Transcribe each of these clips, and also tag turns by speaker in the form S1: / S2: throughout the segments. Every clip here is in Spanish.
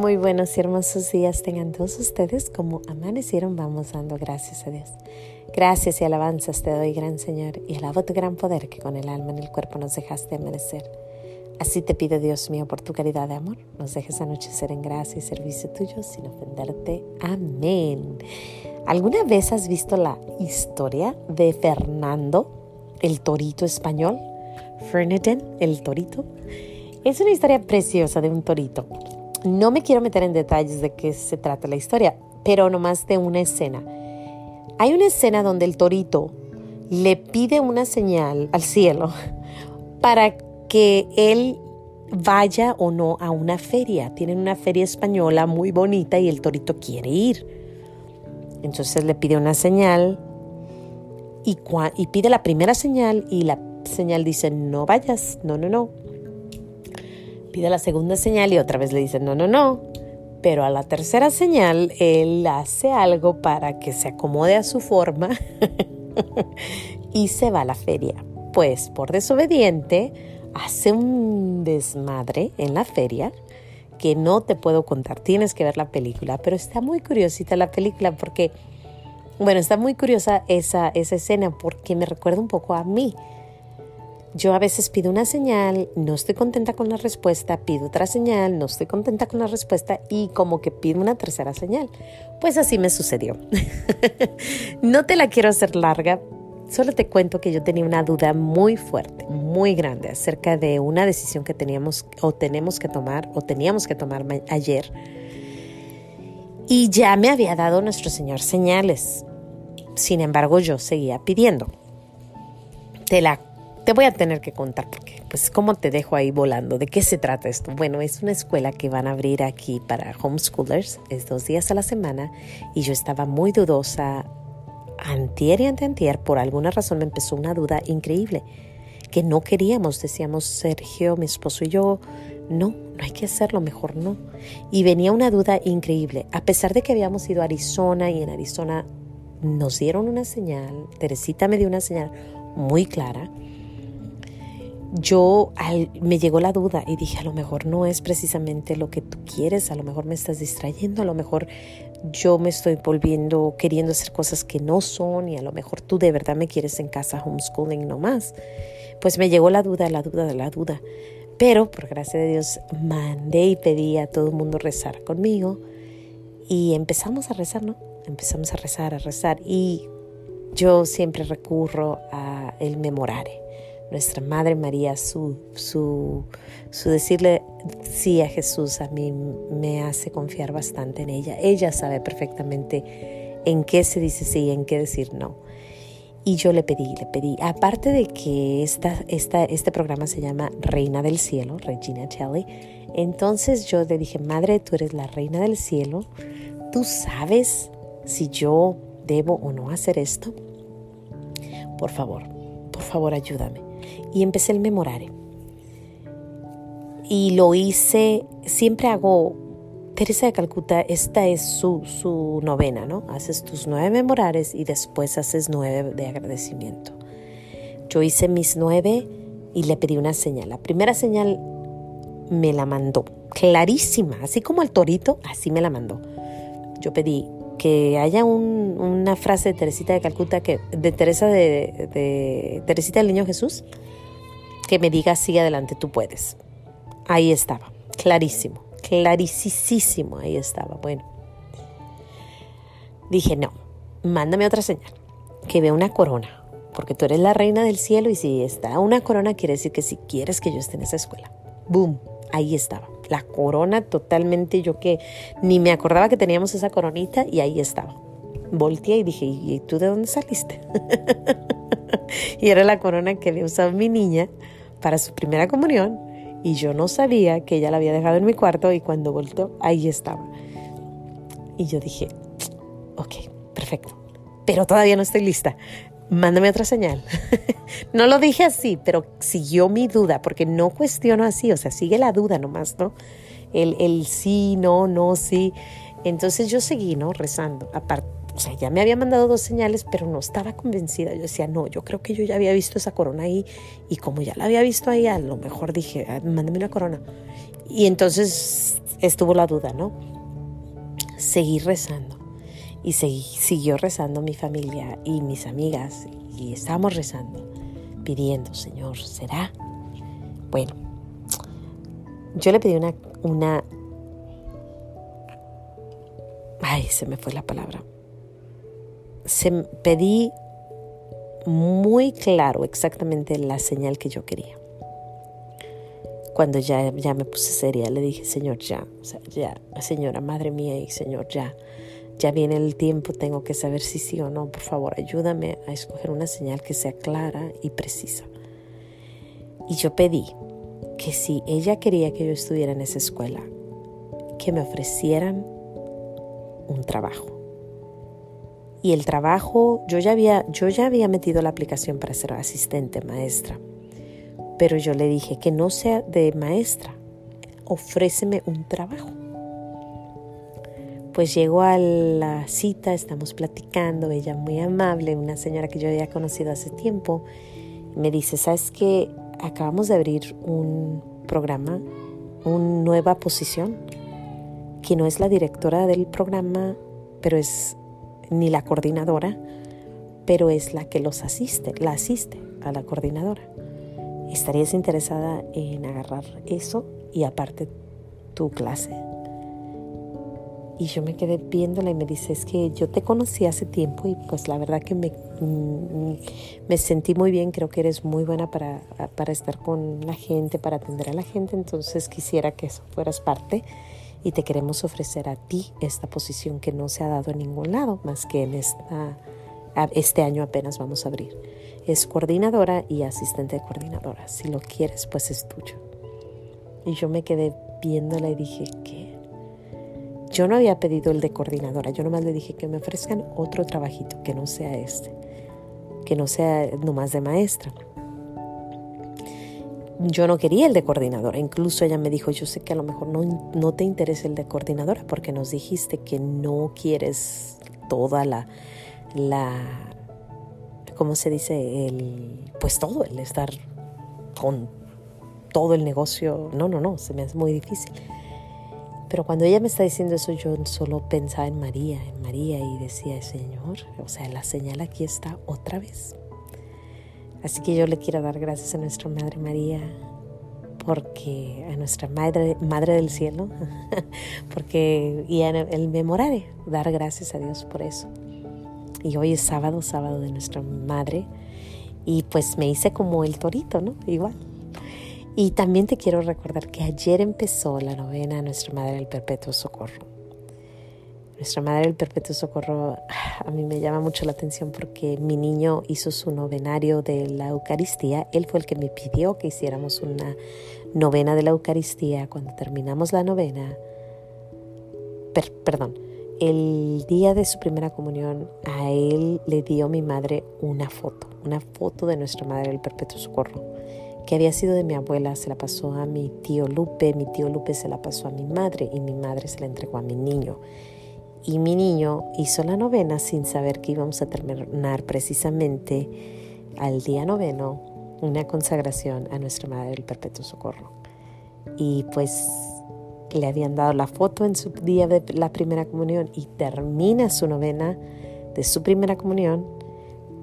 S1: Muy buenos y hermosos días tengan todos ustedes como amanecieron. Vamos dando gracias a Dios. Gracias y alabanzas te doy, gran Señor, y alabo tu gran poder que con el alma en el cuerpo nos dejaste amanecer. Así te pido, Dios mío, por tu caridad de amor, nos dejes anochecer en gracia y servicio tuyo sin ofenderte. Amén. ¿Alguna vez has visto la historia de Fernando, el torito español? Fernandin, el torito. Es una historia preciosa de un torito. No me quiero meter en detalles de qué se trata la historia, pero nomás de una escena. Hay una escena donde el torito le pide una señal al cielo para que él vaya o no a una feria. Tienen una feria española muy bonita y el torito quiere ir. Entonces le pide una señal y, y pide la primera señal y la señal dice no vayas, no, no, no. Pide la segunda señal y otra vez le dice no, no, no. Pero a la tercera señal él hace algo para que se acomode a su forma y se va a la feria. Pues por desobediente hace un desmadre en la feria que no te puedo contar. Tienes que ver la película, pero está muy curiosita la película porque, bueno, está muy curiosa esa, esa escena porque me recuerda un poco a mí. Yo a veces pido una señal, no estoy contenta con la respuesta, pido otra señal, no estoy contenta con la respuesta y como que pido una tercera señal. Pues así me sucedió. no te la quiero hacer larga, solo te cuento que yo tenía una duda muy fuerte, muy grande acerca de una decisión que teníamos o tenemos que tomar o teníamos que tomar ayer. Y ya me había dado nuestro Señor señales. Sin embargo, yo seguía pidiendo. Te la te voy a tener que contar porque, pues, ¿cómo te dejo ahí volando? ¿De qué se trata esto? Bueno, es una escuela que van a abrir aquí para homeschoolers, es dos días a la semana, y yo estaba muy dudosa. Antier y anteantier, por alguna razón me empezó una duda increíble, que no queríamos, decíamos Sergio, mi esposo y yo, no, no hay que hacerlo, mejor no. Y venía una duda increíble, a pesar de que habíamos ido a Arizona y en Arizona nos dieron una señal, Teresita me dio una señal muy clara, yo me llegó la duda y dije, a lo mejor no es precisamente lo que tú quieres, a lo mejor me estás distrayendo, a lo mejor yo me estoy volviendo queriendo hacer cosas que no son y a lo mejor tú de verdad me quieres en casa homeschooling nomás. Pues me llegó la duda, la duda, la duda. Pero por gracia de Dios mandé y pedí a todo el mundo rezar conmigo y empezamos a rezar, ¿no? Empezamos a rezar, a rezar y yo siempre recurro a el memorare nuestra Madre María, su, su, su decirle sí a Jesús a mí me hace confiar bastante en ella. Ella sabe perfectamente en qué se dice sí y en qué decir no. Y yo le pedí, le pedí, aparte de que esta, esta, este programa se llama Reina del Cielo, Regina Kelly, entonces yo le dije, Madre, tú eres la Reina del Cielo, tú sabes si yo debo o no hacer esto. Por favor, por favor ayúdame y empecé el memorare. Y lo hice, siempre hago, Teresa de Calcuta, esta es su, su novena, ¿no? Haces tus nueve memorares y después haces nueve de agradecimiento. Yo hice mis nueve y le pedí una señal. La primera señal me la mandó, clarísima, así como el torito, así me la mandó. Yo pedí que haya una frase de Teresita de Calcuta, que, de Teresa de, de Teresita del Niño Jesús, que me diga sigue adelante, tú puedes. Ahí estaba, clarísimo, clarísimo, ahí estaba. Bueno, dije, no, mándame otra señal, que vea una corona, porque tú eres la reina del cielo y si está una corona quiere decir que si quieres que yo esté en esa escuela. Boom, ahí estaba. La corona totalmente, yo que ni me acordaba que teníamos esa coronita y ahí estaba. Volteé y dije, ¿y tú de dónde saliste? y era la corona que había usado mi niña para su primera comunión y yo no sabía que ella la había dejado en mi cuarto y cuando volteó, ahí estaba. Y yo dije, ok, perfecto, pero todavía no estoy lista. Mándame otra señal. no lo dije así, pero siguió mi duda, porque no cuestiono así, o sea, sigue la duda nomás, ¿no? El, sí, no, no, sí. Entonces yo seguí, ¿no? Rezando. Aparte, o sea, ya me había mandado dos señales, pero no estaba convencida. Yo decía, no, yo creo que yo ya había visto esa corona ahí y como ya la había visto ahí, a lo mejor dije, ah, mándame una corona. Y entonces estuvo la duda, ¿no? Seguí rezando y seguí, siguió rezando mi familia y mis amigas y estábamos rezando, pidiendo, Señor, ¿será? Bueno, yo le pedí una, una ay, se me fue la palabra. Se pedí muy claro exactamente la señal que yo quería. Cuando ya, ya me puse seria, le dije, Señor, ya, o sea, ya, Señora, Madre mía y Señor, ya, ya viene el tiempo, tengo que saber si sí o no, por favor, ayúdame a escoger una señal que sea clara y precisa. Y yo pedí que si ella quería que yo estuviera en esa escuela, que me ofrecieran un trabajo. Y el trabajo, yo ya había, yo ya había metido la aplicación para ser asistente maestra, pero yo le dije que no sea de maestra, ofréceme un trabajo. Pues llegó a la cita, estamos platicando, ella muy amable, una señora que yo había conocido hace tiempo, me dice, ¿sabes qué? Acabamos de abrir un programa, una nueva posición que no es la directora del programa, pero es ni la coordinadora, pero es la que los asiste, la asiste a la coordinadora. ¿Estarías interesada en agarrar eso y aparte tu clase? Y yo me quedé viéndola y me dice, es que yo te conocí hace tiempo y pues la verdad que me, mm, me sentí muy bien, creo que eres muy buena para, para estar con la gente, para atender a la gente, entonces quisiera que eso fueras parte y te queremos ofrecer a ti esta posición que no se ha dado en ningún lado, más que en esta, este año apenas vamos a abrir. Es coordinadora y asistente de coordinadora. Si lo quieres, pues es tuyo. Y yo me quedé viéndola y dije, ¿qué? Yo no había pedido el de coordinadora, yo nomás le dije que me ofrezcan otro trabajito que no sea este, que no sea nomás de maestra yo no quería el de coordinadora. Incluso ella me dijo, yo sé que a lo mejor no, no te interesa el de coordinadora porque nos dijiste que no quieres toda la, la, ¿cómo se dice? El, pues todo, el estar con todo el negocio. No, no, no, se me hace muy difícil. Pero cuando ella me está diciendo eso, yo solo pensaba en María, en María y decía, Señor, o sea, la señal aquí está otra vez. Así que yo le quiero dar gracias a nuestra Madre María, porque a nuestra Madre, Madre del Cielo, porque y en el memorare, dar gracias a Dios por eso. Y hoy es sábado, sábado de nuestra Madre, y pues me hice como el torito, ¿no? Igual. Y también te quiero recordar que ayer empezó la novena a Nuestra Madre del Perpetuo Socorro. Nuestra Madre del Perpetuo Socorro a mí me llama mucho la atención porque mi niño hizo su novenario de la Eucaristía. Él fue el que me pidió que hiciéramos una novena de la Eucaristía. Cuando terminamos la novena, perdón, el día de su primera comunión, a él le dio mi madre una foto, una foto de Nuestra Madre del Perpetuo Socorro que había sido de mi abuela, se la pasó a mi tío Lupe, mi tío Lupe se la pasó a mi madre y mi madre se la entregó a mi niño y mi niño hizo la novena sin saber que íbamos a terminar precisamente al día noveno una consagración a Nuestra Madre del Perpetuo Socorro. Y pues le habían dado la foto en su día de la primera comunión y termina su novena de su primera comunión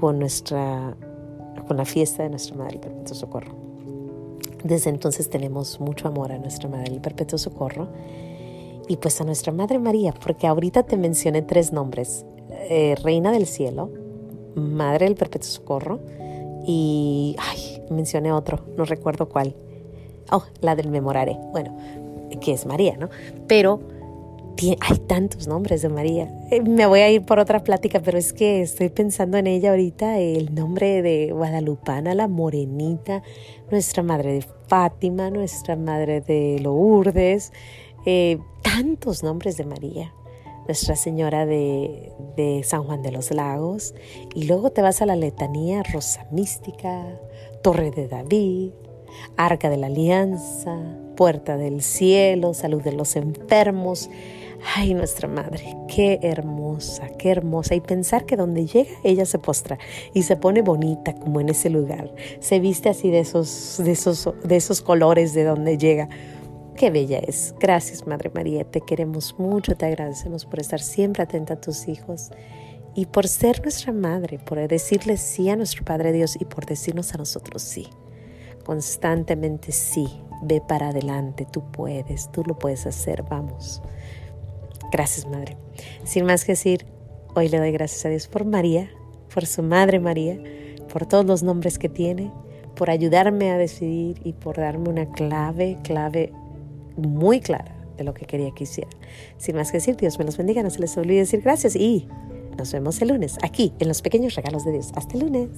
S1: con nuestra con la fiesta de Nuestra Madre del Perpetuo Socorro. Desde entonces tenemos mucho amor a Nuestra Madre del Perpetuo Socorro y pues a nuestra Madre María, porque ahorita te mencioné tres nombres, eh, Reina del Cielo, Madre del Perpetuo Socorro y, ay, mencioné otro, no recuerdo cuál. Oh, la del Memorare, bueno, que es María, ¿no? Pero hay tantos nombres de María. Eh, me voy a ir por otra plática, pero es que estoy pensando en ella ahorita, el nombre de Guadalupana, la Morenita, nuestra Madre de Fátima, nuestra Madre de Lourdes, eh, tantos nombres de María. Nuestra Señora de, de, San Juan de los Lagos. Y luego te vas a la letanía Rosa Mística, Torre de David, Arca de la Alianza, Puerta del Cielo, Salud de los Enfermos. Ay, nuestra madre, qué hermosa, qué hermosa. Y pensar que donde llega ella se postra y se pone bonita como en ese lugar. Se viste así de esos, de esos, de esos colores de donde llega. Qué bella es. Gracias, Madre María. Te queremos mucho, te agradecemos por estar siempre atenta a tus hijos y por ser nuestra madre, por decirle sí a nuestro Padre Dios y por decirnos a nosotros sí. Constantemente sí. Ve para adelante, tú puedes, tú lo puedes hacer, vamos. Gracias, Madre. Sin más que decir, hoy le doy gracias a Dios por María, por su Madre María, por todos los nombres que tiene, por ayudarme a decidir y por darme una clave, clave muy clara de lo que quería que hiciera. Sin más que decir, Dios me los bendiga, no se les olvide decir gracias y nos vemos el lunes aquí en los pequeños regalos de Dios. Hasta el lunes.